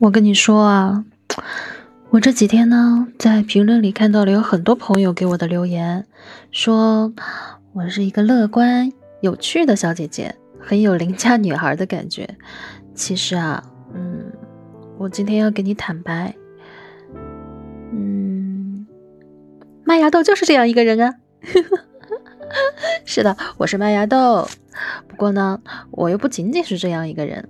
我跟你说啊，我这几天呢，在评论里看到了有很多朋友给我的留言，说我是一个乐观、有趣的小姐姐，很有邻家女孩的感觉。其实啊，嗯，我今天要跟你坦白，嗯，麦芽豆就是这样一个人啊。是的，我是麦芽豆。不过呢，我又不仅仅是这样一个人。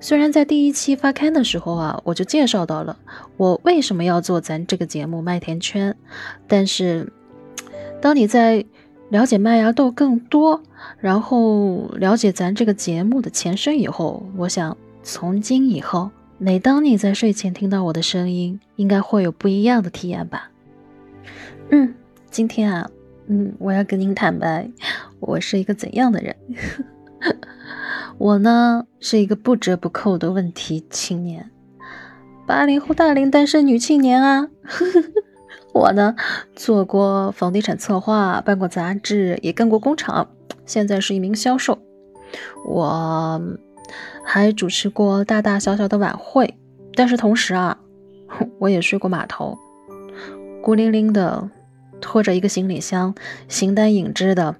虽然在第一期发刊的时候啊，我就介绍到了我为什么要做咱这个节目《麦田圈》，但是当你在了解麦芽豆更多，然后了解咱这个节目的前身以后，我想从今以后，每当你在睡前听到我的声音，应该会有不一样的体验吧。嗯，今天啊，嗯，我要跟您坦白，我是一个怎样的人。我呢是一个不折不扣的问题青年，八零后大龄单身女青年啊。我呢做过房地产策划，办过杂志，也干过工厂，现在是一名销售。我还主持过大大小小的晚会，但是同时啊，我也睡过码头，孤零零的拖着一个行李箱，形单影只的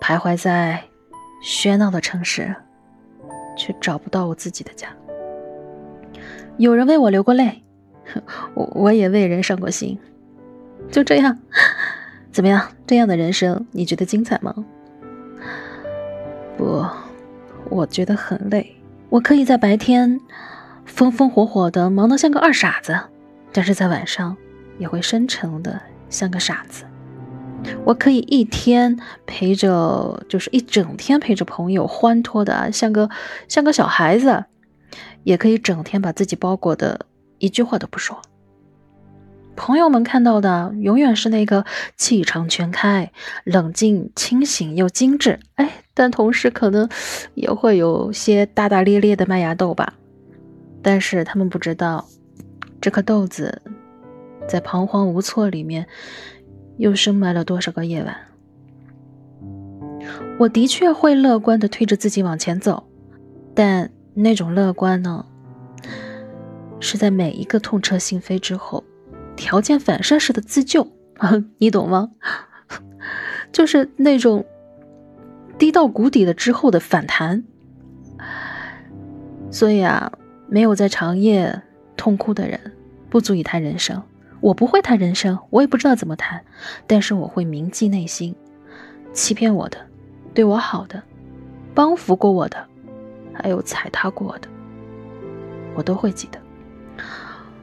徘徊在喧闹的城市。却找不到我自己的家。有人为我流过泪，我我也为人伤过心。就这样，怎么样？这样的人生你觉得精彩吗？不，我觉得很累。我可以在白天风风火火的忙得像个二傻子，但是在晚上也会深沉的像个傻子。我可以一天陪着，就是一整天陪着朋友欢脱的，像个像个小孩子；也可以整天把自己包裹的，一句话都不说。朋友们看到的永远是那个气场全开、冷静清醒又精致，哎，但同时可能也会有些大大咧咧的麦芽豆吧。但是他们不知道，这颗豆子在彷徨无措里面。又深埋了多少个夜晚？我的确会乐观的推着自己往前走，但那种乐观呢，是在每一个痛彻心扉之后，条件反射式的自救啊，你懂吗？就是那种低到谷底了之后的反弹。所以啊，没有在长夜痛哭的人，不足以谈人生。我不会谈人生，我也不知道怎么谈，但是我会铭记内心，欺骗我的、对我好的、帮扶过我的，还有踩踏过的，我都会记得。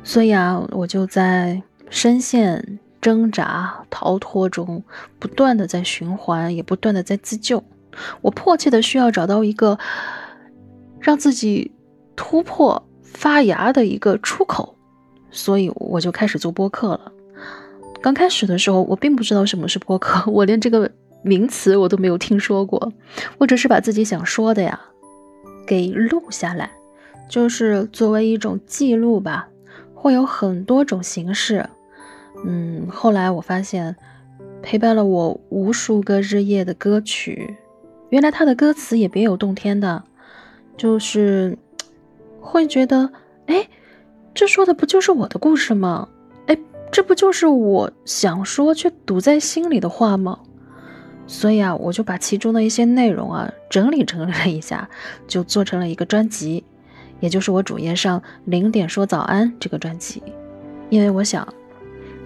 所以啊，我就在深陷挣扎、逃脱中，不断的在循环，也不断的在自救。我迫切的需要找到一个让自己突破、发芽的一个出口。所以我就开始做播客了。刚开始的时候，我并不知道什么是播客，我连这个名词我都没有听说过。我只是把自己想说的呀给录下来，就是作为一种记录吧。会有很多种形式。嗯，后来我发现，陪伴了我无数个日夜的歌曲，原来它的歌词也别有洞天的，就是会觉得，哎。这说的不就是我的故事吗？哎，这不就是我想说却堵在心里的话吗？所以啊，我就把其中的一些内容啊整理整理了一下，就做成了一个专辑，也就是我主页上零点说早安这个专辑。因为我想，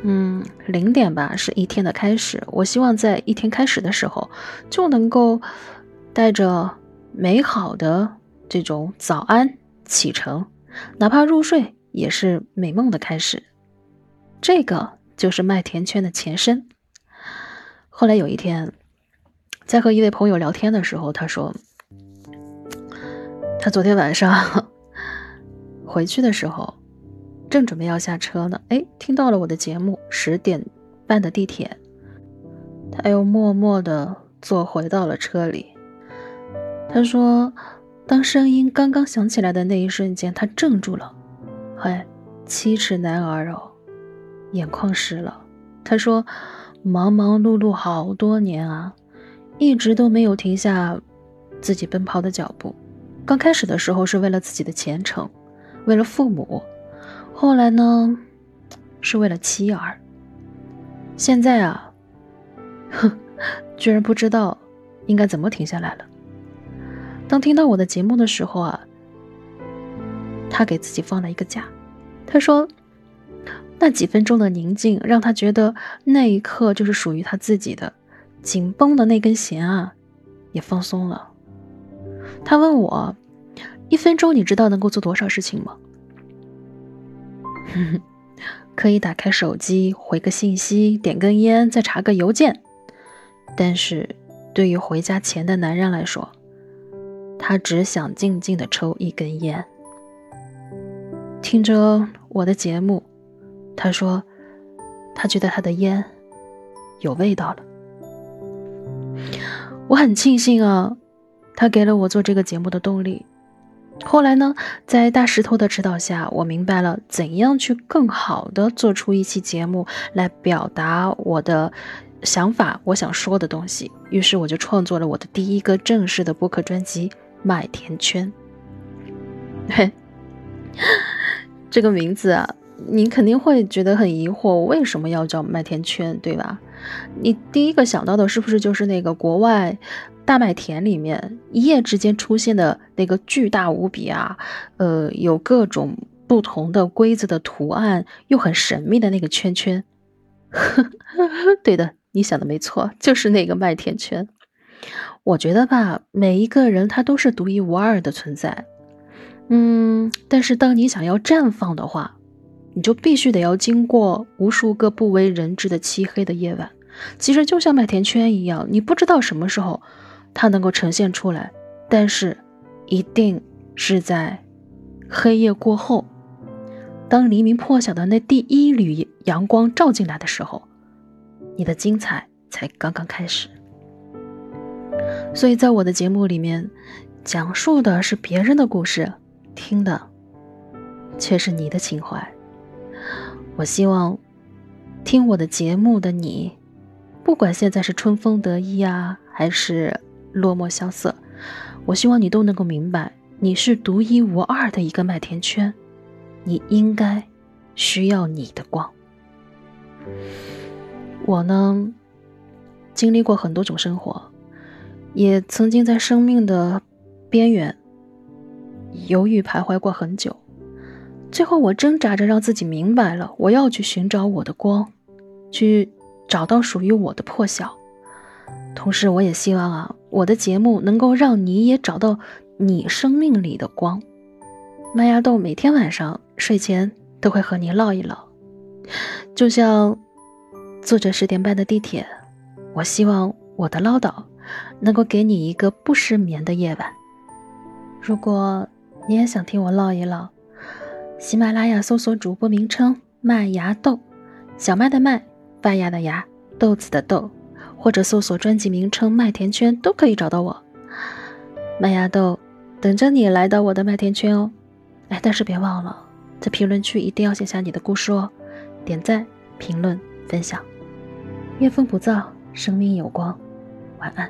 嗯，零点吧是一天的开始，我希望在一天开始的时候就能够带着美好的这种早安启程，哪怕入睡。也是美梦的开始，这个就是麦田圈的前身。后来有一天，在和一位朋友聊天的时候，他说，他昨天晚上 回去的时候，正准备要下车呢，哎，听到了我的节目，十点半的地铁，他又默默的坐回到了车里。他说，当声音刚刚响起来的那一瞬间，他怔住了。嗨，七尺男儿哦，眼眶湿了。他说：“忙忙碌碌好多年啊，一直都没有停下自己奔跑的脚步。刚开始的时候是为了自己的前程，为了父母，后来呢，是为了妻儿。现在啊，哼，居然不知道应该怎么停下来了。当听到我的节目的时候啊，他给自己放了一个假。他说，那几分钟的宁静让他觉得那一刻就是属于他自己的，紧绷的那根弦啊，也放松了。他问我，一分钟你知道能够做多少事情吗？可以打开手机回个信息，点根烟，再查个邮件。但是，对于回家前的男人来说，他只想静静的抽一根烟，听着我的节目。他说，他觉得他的烟有味道了。我很庆幸啊，他给了我做这个节目的动力。后来呢，在大石头的指导下，我明白了怎样去更好的做出一期节目来表达我的想法，我想说的东西。于是我就创作了我的第一个正式的播客专辑。麦田圈，嘿，这个名字啊，你肯定会觉得很疑惑，为什么要叫麦田圈，对吧？你第一个想到的是不是就是那个国外大麦田里面一夜之间出现的那个巨大无比啊，呃，有各种不同的规则的图案，又很神秘的那个圈圈？对的，你想的没错，就是那个麦田圈。我觉得吧，每一个人他都是独一无二的存在，嗯，但是当你想要绽放的话，你就必须得要经过无数个不为人知的漆黑的夜晚。其实就像麦田圈一样，你不知道什么时候它能够呈现出来，但是一定是在黑夜过后，当黎明破晓的那第一缕阳光照进来的时候，你的精彩才刚刚开始。所以在我的节目里面，讲述的是别人的故事，听的却是你的情怀。我希望听我的节目的你，不管现在是春风得意啊，还是落寞萧瑟，我希望你都能够明白，你是独一无二的一个麦田圈，你应该需要你的光。我呢，经历过很多种生活。也曾经在生命的边缘犹豫徘徊过很久，最后我挣扎着让自己明白了，我要去寻找我的光，去找到属于我的破晓。同时，我也希望啊，我的节目能够让你也找到你生命里的光。麦芽豆每天晚上睡前都会和你唠一唠，就像坐着十点半的地铁，我希望我的唠叨。能够给你一个不失眠的夜晚。如果你也想听我唠一唠，喜马拉雅搜索主播名称“麦芽豆”，小麦的麦，发芽的芽，豆子的豆，或者搜索专辑名称“麦田圈”都可以找到我。麦芽豆等着你来到我的麦田圈哦。哎，但是别忘了，在评论区一定要写下你的故事哦，点赞、评论、分享。夜风不燥，生命有光。晚安。